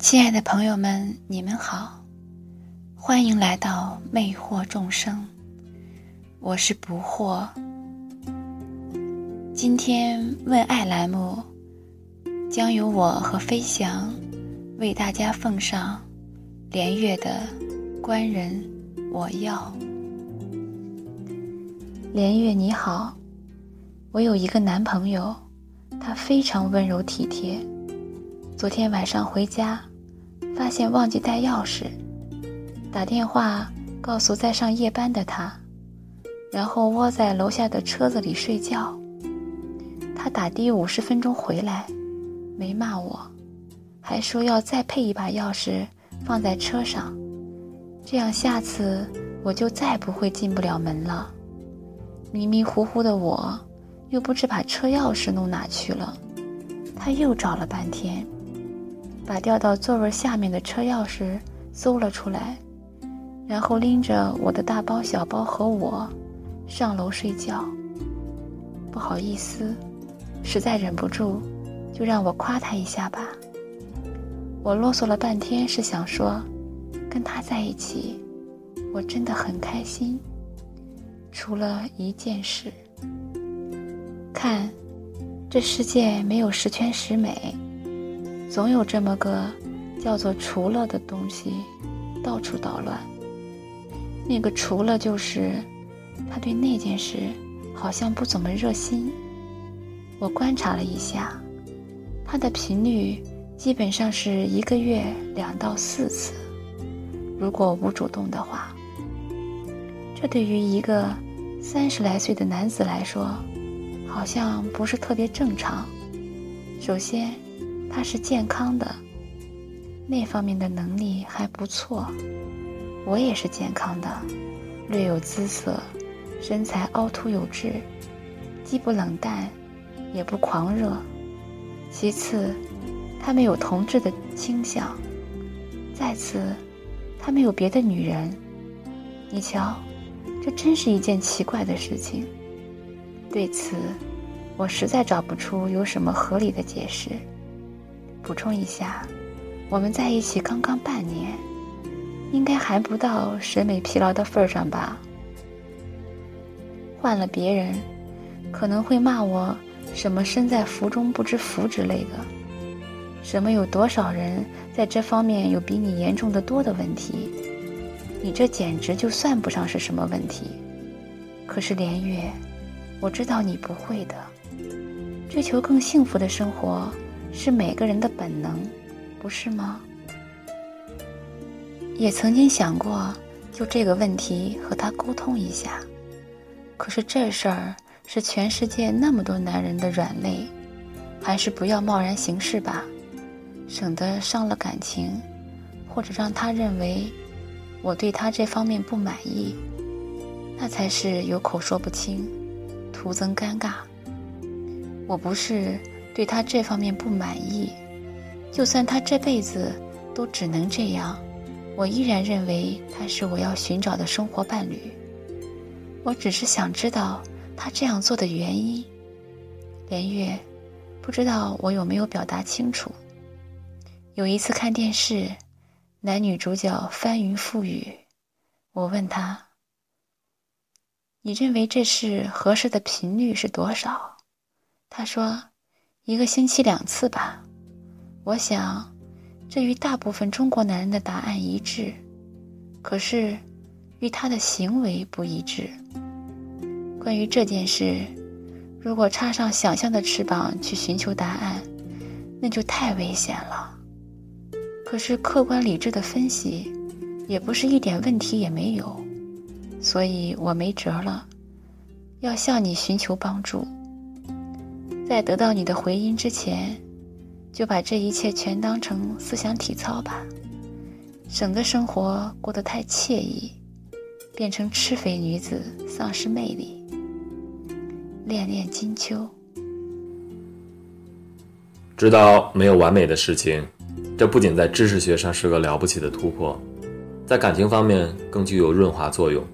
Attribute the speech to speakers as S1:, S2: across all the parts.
S1: 亲爱的朋友们，你们好，欢迎来到魅惑众生，我是不惑。今天问爱栏目将由我和飞翔为大家奉上连月的《官人我要》。连月你好，我有一个男朋友，他非常温柔体贴。昨天晚上回家，发现忘记带钥匙，打电话告诉在上夜班的他，然后窝在楼下的车子里睡觉。他打的五十分钟回来，没骂我，还说要再配一把钥匙放在车上，这样下次我就再不会进不了门了。迷迷糊糊的我，又不知把车钥匙弄哪去了，他又找了半天。把掉到座位下面的车钥匙搜了出来，然后拎着我的大包小包和我上楼睡觉。不好意思，实在忍不住，就让我夸他一下吧。我啰嗦了半天，是想说，跟他在一起，我真的很开心。除了一件事，看，这世界没有十全十美。总有这么个叫做“除了”的东西，到处捣乱。那个“除了”就是他对那件事好像不怎么热心。我观察了一下，他的频率基本上是一个月两到四次，如果无主动的话。这对于一个三十来岁的男子来说，好像不是特别正常。首先。他是健康的，那方面的能力还不错。我也是健康的，略有姿色，身材凹凸有致，既不冷淡，也不狂热。其次，他没有同志的倾向。再次，他没有别的女人。你瞧，这真是一件奇怪的事情。对此，我实在找不出有什么合理的解释。补充一下，我们在一起刚刚半年，应该还不到审美疲劳的份儿上吧？换了别人，可能会骂我什么身在福中不知福之类的，什么有多少人在这方面有比你严重的多的问题，你这简直就算不上是什么问题。可是连月，我知道你不会的，追求更幸福的生活。是每个人的本能，不是吗？也曾经想过就这个问题和他沟通一下，可是这事儿是全世界那么多男人的软肋，还是不要贸然行事吧，省得伤了感情，或者让他认为我对他这方面不满意，那才是有口说不清，徒增尴尬。我不是。对他这方面不满意，就算他这辈子都只能这样，我依然认为他是我要寻找的生活伴侣。我只是想知道他这样做的原因。连月，不知道我有没有表达清楚。有一次看电视，男女主角翻云覆雨，我问他：“你认为这是合适的频率是多少？”他说。一个星期两次吧，我想，这与大部分中国男人的答案一致，可是，与他的行为不一致。关于这件事，如果插上想象的翅膀去寻求答案，那就太危险了。可是客观理智的分析，也不是一点问题也没有，所以我没辙了，要向你寻求帮助。在得到你的回音之前，就把这一切全当成思想体操吧，省得生活过得太惬意，变成吃肥女子，丧失魅力。恋恋金秋，
S2: 知道没有完美的事情，这不仅在知识学上是个了不起的突破，在感情方面更具有润滑作用。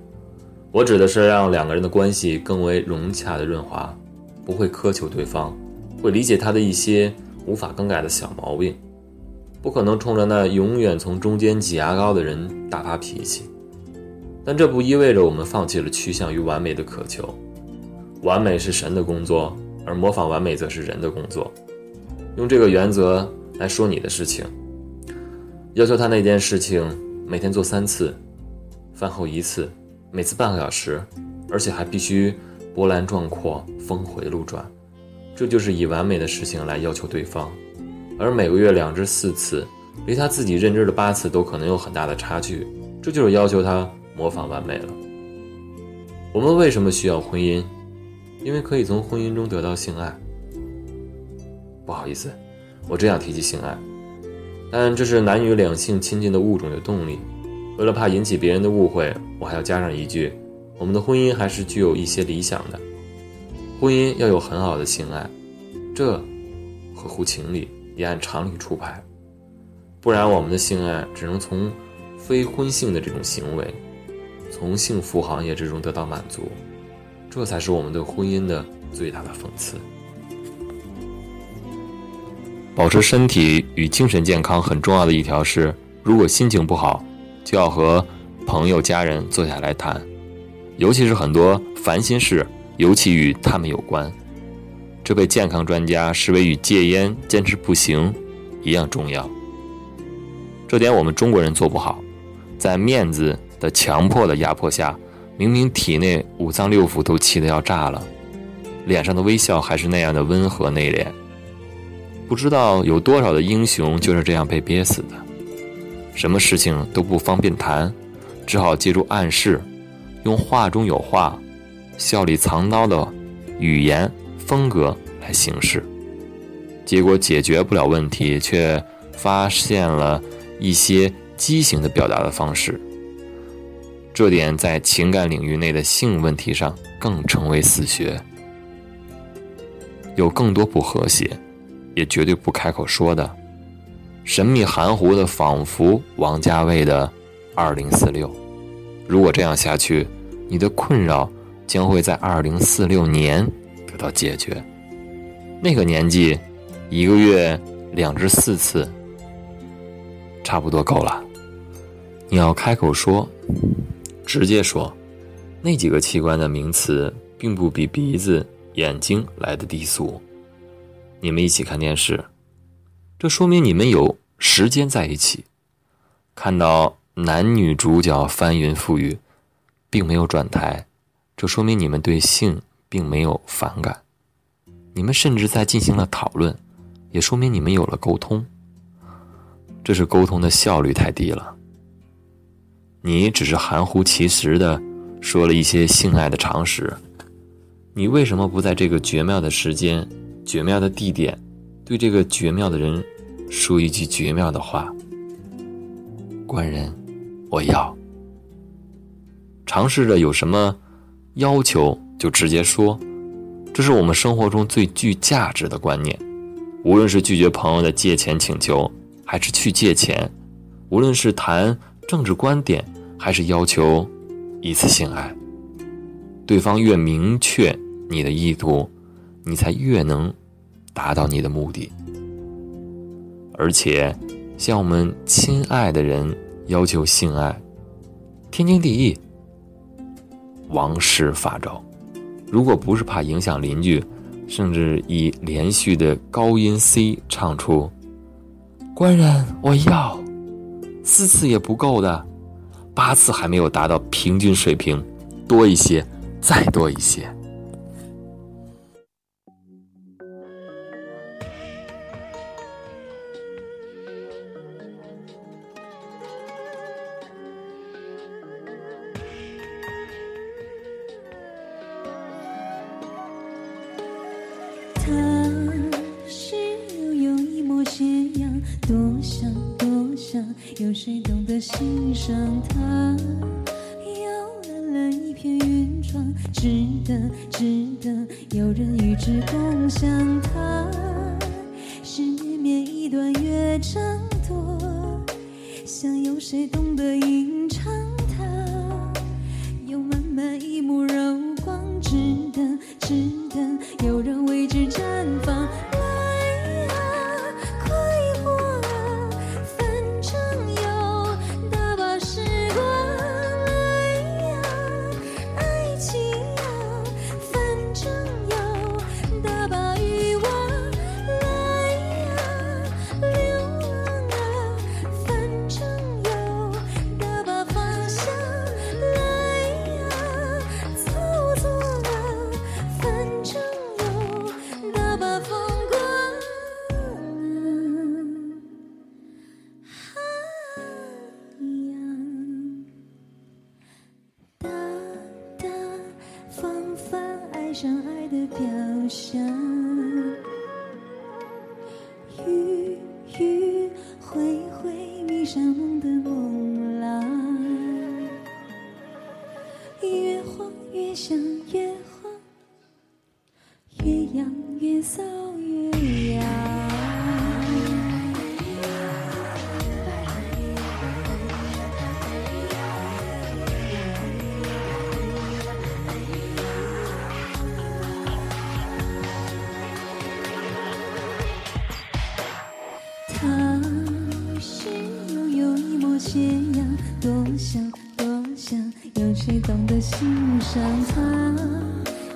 S2: 我指的是让两个人的关系更为融洽的润滑。不会苛求对方，会理解他的一些无法更改的小毛病，不可能冲着那永远从中间挤牙膏的人大发脾气。但这不意味着我们放弃了趋向于完美的渴求。完美是神的工作，而模仿完美则是人的工作。用这个原则来说你的事情，要求他那件事情每天做三次，饭后一次，每次半个小时，而且还必须波澜壮阔、峰回路转。这就是以完美的事情来要求对方，而每个月两至四次，离他自己认知的八次都可能有很大的差距。这就是要求他。模仿完美了。我们为什么需要婚姻？因为可以从婚姻中得到性爱。不好意思，我这样提及性爱，但这是男女两性亲近的物种的动力。为了怕引起别人的误会，我还要加上一句：我们的婚姻还是具有一些理想的。婚姻要有很好的性爱，这合乎情理，也按常理出牌。不然，我们的性爱只能从非婚性的这种行为。从幸福行业之中得到满足，这才是我们对婚姻的最大的讽刺。保持身体与精神健康很重要的一条是，如果心情不好，就要和朋友、家人坐下来谈，尤其是很多烦心事，尤其与他们有关，这被健康专家视为与戒烟、坚持不行一样重要。这点我们中国人做不好，在面子。的强迫的压迫下，明明体内五脏六腑都气得要炸了，脸上的微笑还是那样的温和内敛。不知道有多少的英雄就是这样被憋死的。什么事情都不方便谈，只好借助暗示，用话中有话，笑里藏刀的语言风格来行事。结果解决不了问题，却发现了一些畸形的表达的方式。这点在情感领域内的性问题上更成为死穴，有更多不和谐，也绝对不开口说的，神秘含糊的，仿佛王家卫的《二零四六》。如果这样下去，你的困扰将会在二零四六年得到解决。那个年纪，一个月两至四次，差不多够了。你要开口说。直接说，那几个器官的名词并不比鼻子、眼睛来的低俗。你们一起看电视，这说明你们有时间在一起。看到男女主角翻云覆雨，并没有转台，这说明你们对性并没有反感。你们甚至在进行了讨论，也说明你们有了沟通。这是沟通的效率太低了。你只是含糊其辞的说了一些性爱的常识，你为什么不在这个绝妙的时间、绝妙的地点，对这个绝妙的人说一句绝妙的话？官人，我要。尝试着有什么要求就直接说，这是我们生活中最具价值的观念。无论是拒绝朋友的借钱请求，还是去借钱，无论是谈政治观点。还是要求一次性爱，对方越明确你的意图，你才越能达到你的目的。而且，向我们亲爱的人要求性爱，天经地义，王室法诏。如果不是怕影响邻居，甚至以连续的高音 C 唱出“官人我要”，四次也不够的。八次还没有达到平均水平，多一些，再多一些。
S3: 上他？摇篮了一片云窗，值得，值得有人与之共享它。是绵绵一段乐章多，想有谁懂得的表象。雨雨挥挥迷上梦的梦郎，越慌越想越慌，越痒越搔越痒。有谁懂得欣赏他？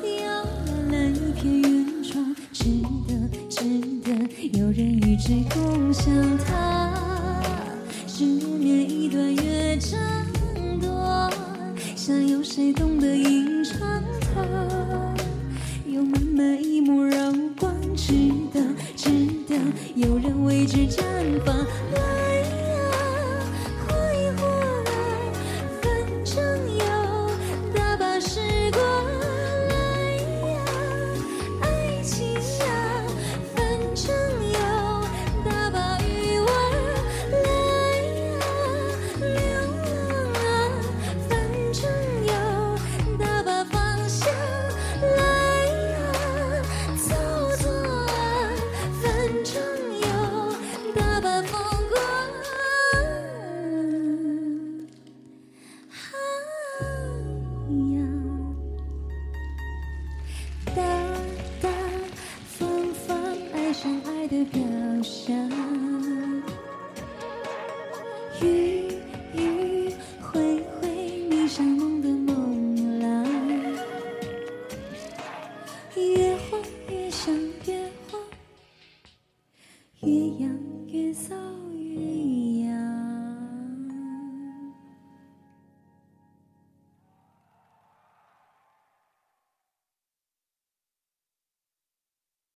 S3: 摇篮了一片云窗，值得值得，有人与之共享它。失眠一段乐章短，想有谁懂得吟唱它？有满满一幕柔光，值得，值得，有人为之绽放。